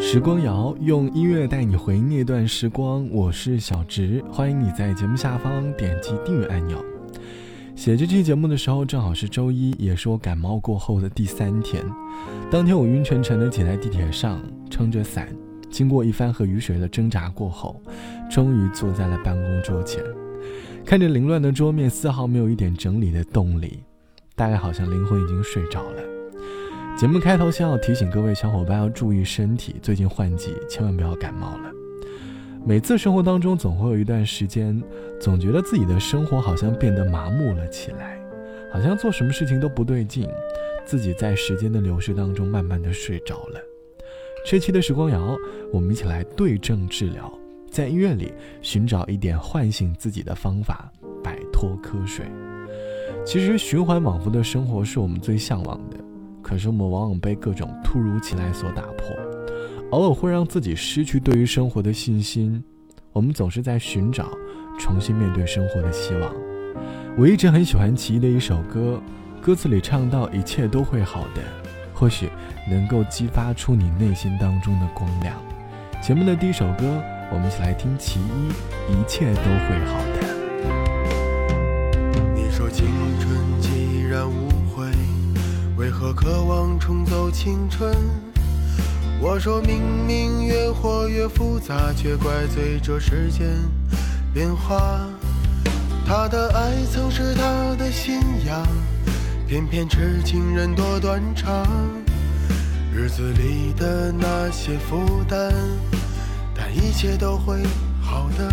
时光谣用音乐带你回那段时光，我是小植，欢迎你在节目下方点击订阅按钮。写这期节目的时候正好是周一，也是我感冒过后的第三天。当天我晕沉沉的挤在地铁上，撑着伞，经过一番和雨水的挣扎过后，终于坐在了办公桌前，看着凌乱的桌面，丝毫没有一点整理的动力，大概好像灵魂已经睡着了。节目开头先要提醒各位小伙伴要注意身体，最近换季，千万不要感冒了。每次生活当中总会有一段时间，总觉得自己的生活好像变得麻木了起来，好像做什么事情都不对劲，自己在时间的流逝当中慢慢的睡着了。这期的时光谣，我们一起来对症治疗，在医院里寻找一点唤醒自己的方法，摆脱瞌睡。其实循环往复的生活是我们最向往的。可是我们往往被各种突如其来所打破，偶尔会让自己失去对于生活的信心。我们总是在寻找重新面对生活的希望。我一直很喜欢齐一的一首歌，歌词里唱到一切都会好的，或许能够激发出你内心当中的光亮。前面的第一首歌，我们一起来听齐一，一切都会好的。你说青春既然无。为何渴望重走青春？我说明明越活越复杂，却怪罪这时间变化。他的爱曾是他的信仰，偏偏痴情人多断肠。日子里的那些负担，但一切都会好的。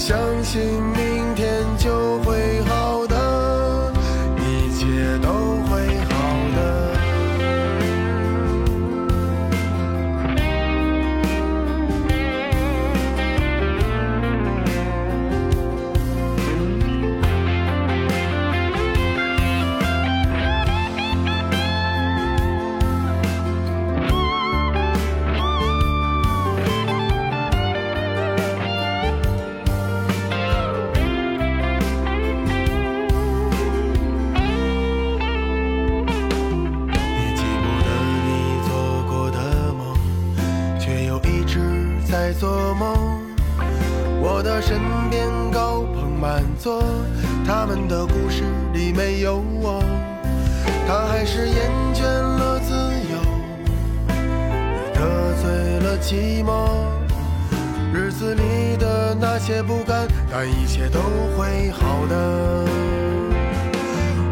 相信你。还是厌倦了自由，得罪了寂寞。日子里的那些不甘，但一切都会好的。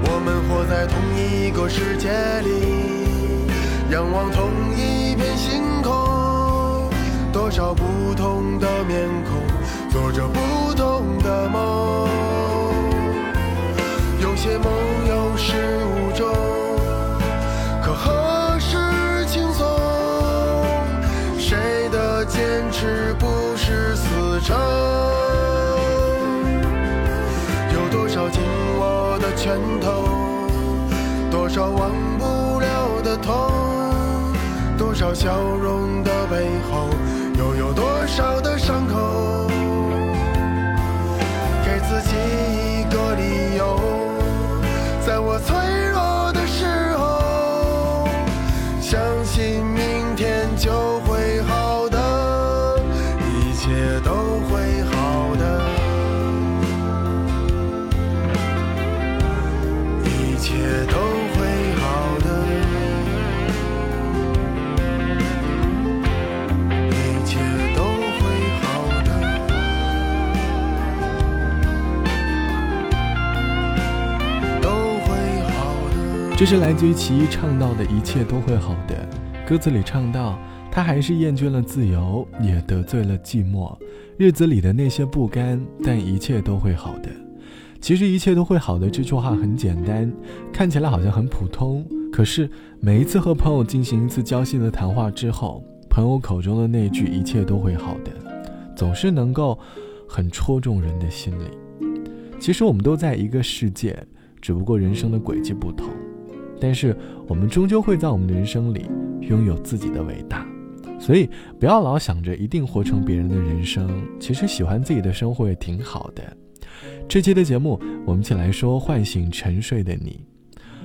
我们活在同一个世界里，仰望同一片星空，多少不同的面孔。做着不同的梦，有些梦拳头，多少忘不了的痛，多少笑容的背后，又有多少的伤口？这是来自于其一唱到的一切都会好的。歌词里唱到，他还是厌倦了自由，也得罪了寂寞，日子里的那些不甘，但一切都会好的。其实一切都会好的这句话很简单，看起来好像很普通，可是每一次和朋友进行一次交心的谈话之后，朋友口中的那句一切都会好的，总是能够很戳中人的心里。其实我们都在一个世界，只不过人生的轨迹不同，但是我们终究会在我们的人生里拥有自己的伟大。所以不要老想着一定活成别人的人生，其实喜欢自己的生活也挺好的。这期的节目，我们一起来说唤醒沉睡的你。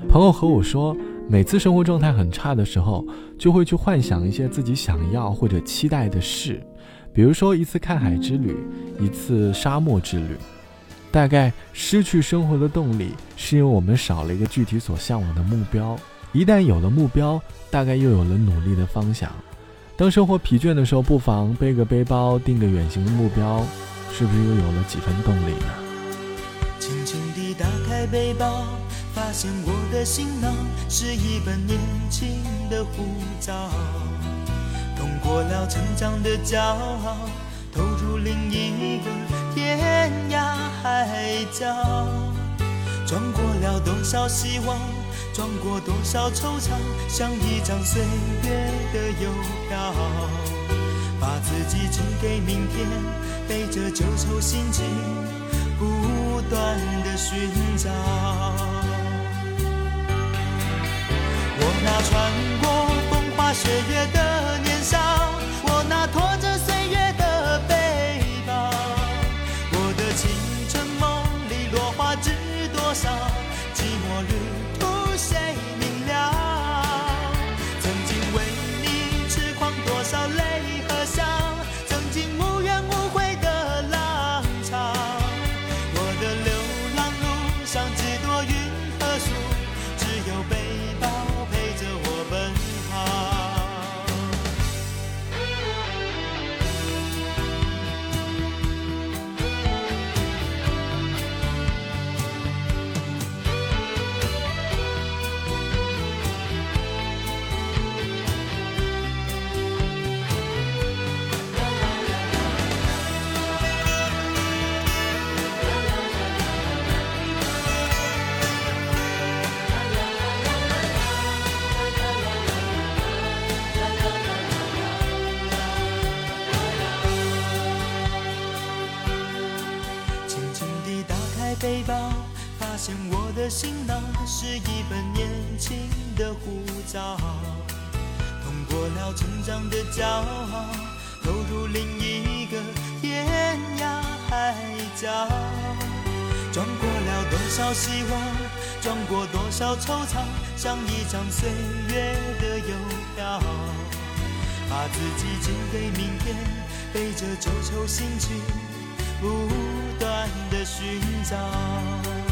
朋友和我说，每次生活状态很差的时候，就会去幻想一些自己想要或者期待的事，比如说一次看海之旅，一次沙漠之旅。大概失去生活的动力，是因为我们少了一个具体所向往的目标。一旦有了目标，大概又有了努力的方向。当生活疲倦的时候，不妨背个背包，定个远行的目标，是不是又有了几分动力呢？轻轻地打开背包，发现我的行囊是一本年轻的护照，通过了成长的骄傲，投入另一个天涯海角，装过了多少希望，装过多少惆怅，像一张岁月的邮票，把自己寄给明天，背着旧愁心情，不断的寻找。我那穿过风花雪月的是一本年轻的护照。通过了成长的骄傲，投入另一个天涯海角。装过了多少希望，装过多少惆怅，像一张岁月的邮票，把自己寄给明天，背着旧愁心情。不断的寻找。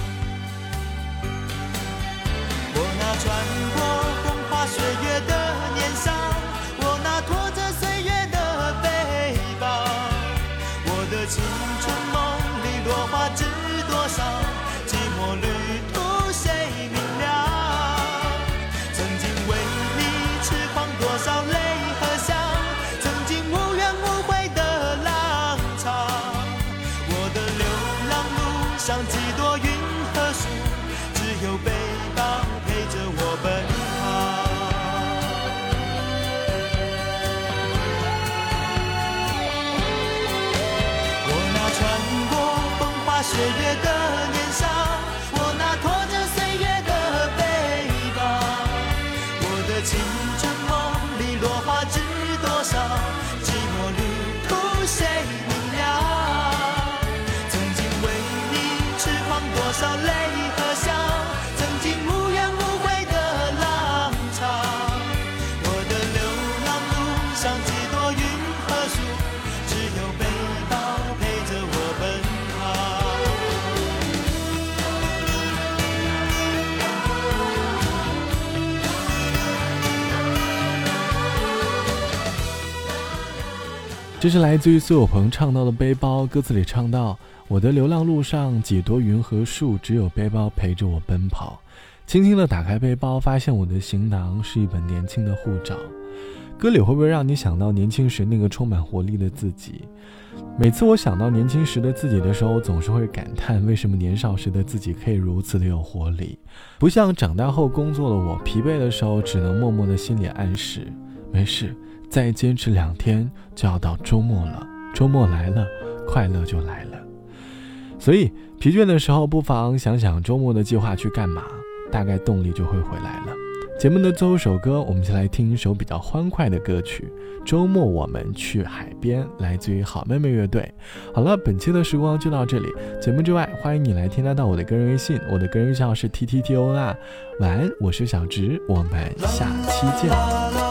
穿过风花雪月的年少，我那拖着岁月的背包，我的青春梦里落花知多少，寂寞旅途谁明了？曾经为你痴狂多少泪和笑，曾经无怨无悔的浪潮。我的流浪路上岁月的年少，我那拖着岁月的背包，我的青春梦里落花知多少，寂寞旅途谁明了？曾经为你痴狂多少泪这是来自于苏有朋唱到的《背包》，歌词里唱到：“我的流浪路上几多云和树，只有背包陪着我奔跑。”轻轻地打开背包，发现我的行囊是一本年轻的护照。歌里会不会让你想到年轻时那个充满活力的自己？每次我想到年轻时的自己的时候，总是会感叹为什么年少时的自己可以如此的有活力，不像长大后工作的我，疲惫的时候只能默默的心里暗示：没事，再坚持两天就要到周末了，周末来了，快乐就来了。所以疲倦的时候，不妨想想周末的计划去干嘛，大概动力就会回来了。节目的最后一首歌，我们先来听一首比较欢快的歌曲。周末我们去海边，来自于好妹妹乐队。好了，本期的时光就到这里。节目之外，欢迎你来添加到我的个人微信，我的个人账号是 T T T O 啦。晚安，我是小直，我们下期见。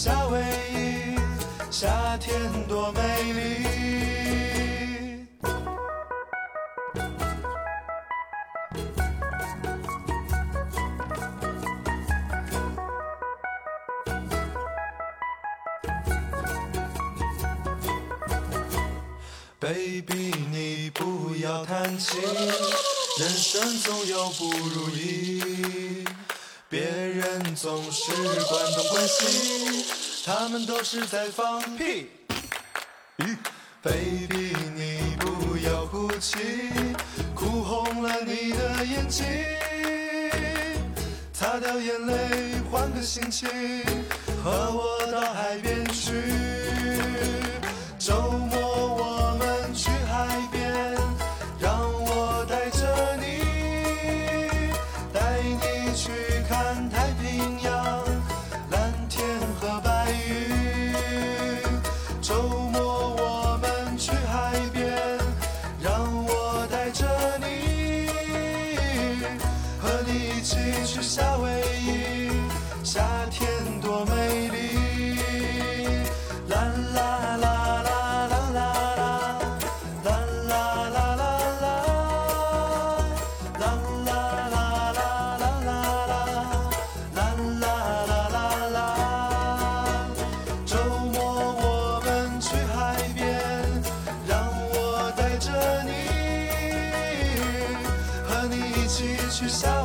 夏威夷，夏天多美丽。baby，你不要叹气，人生总有不如意。总是关东关西，他们都是在放屁。baby，你不要哭泣，哭红了你的眼睛，擦掉眼泪，换个心情，和我到海边去。去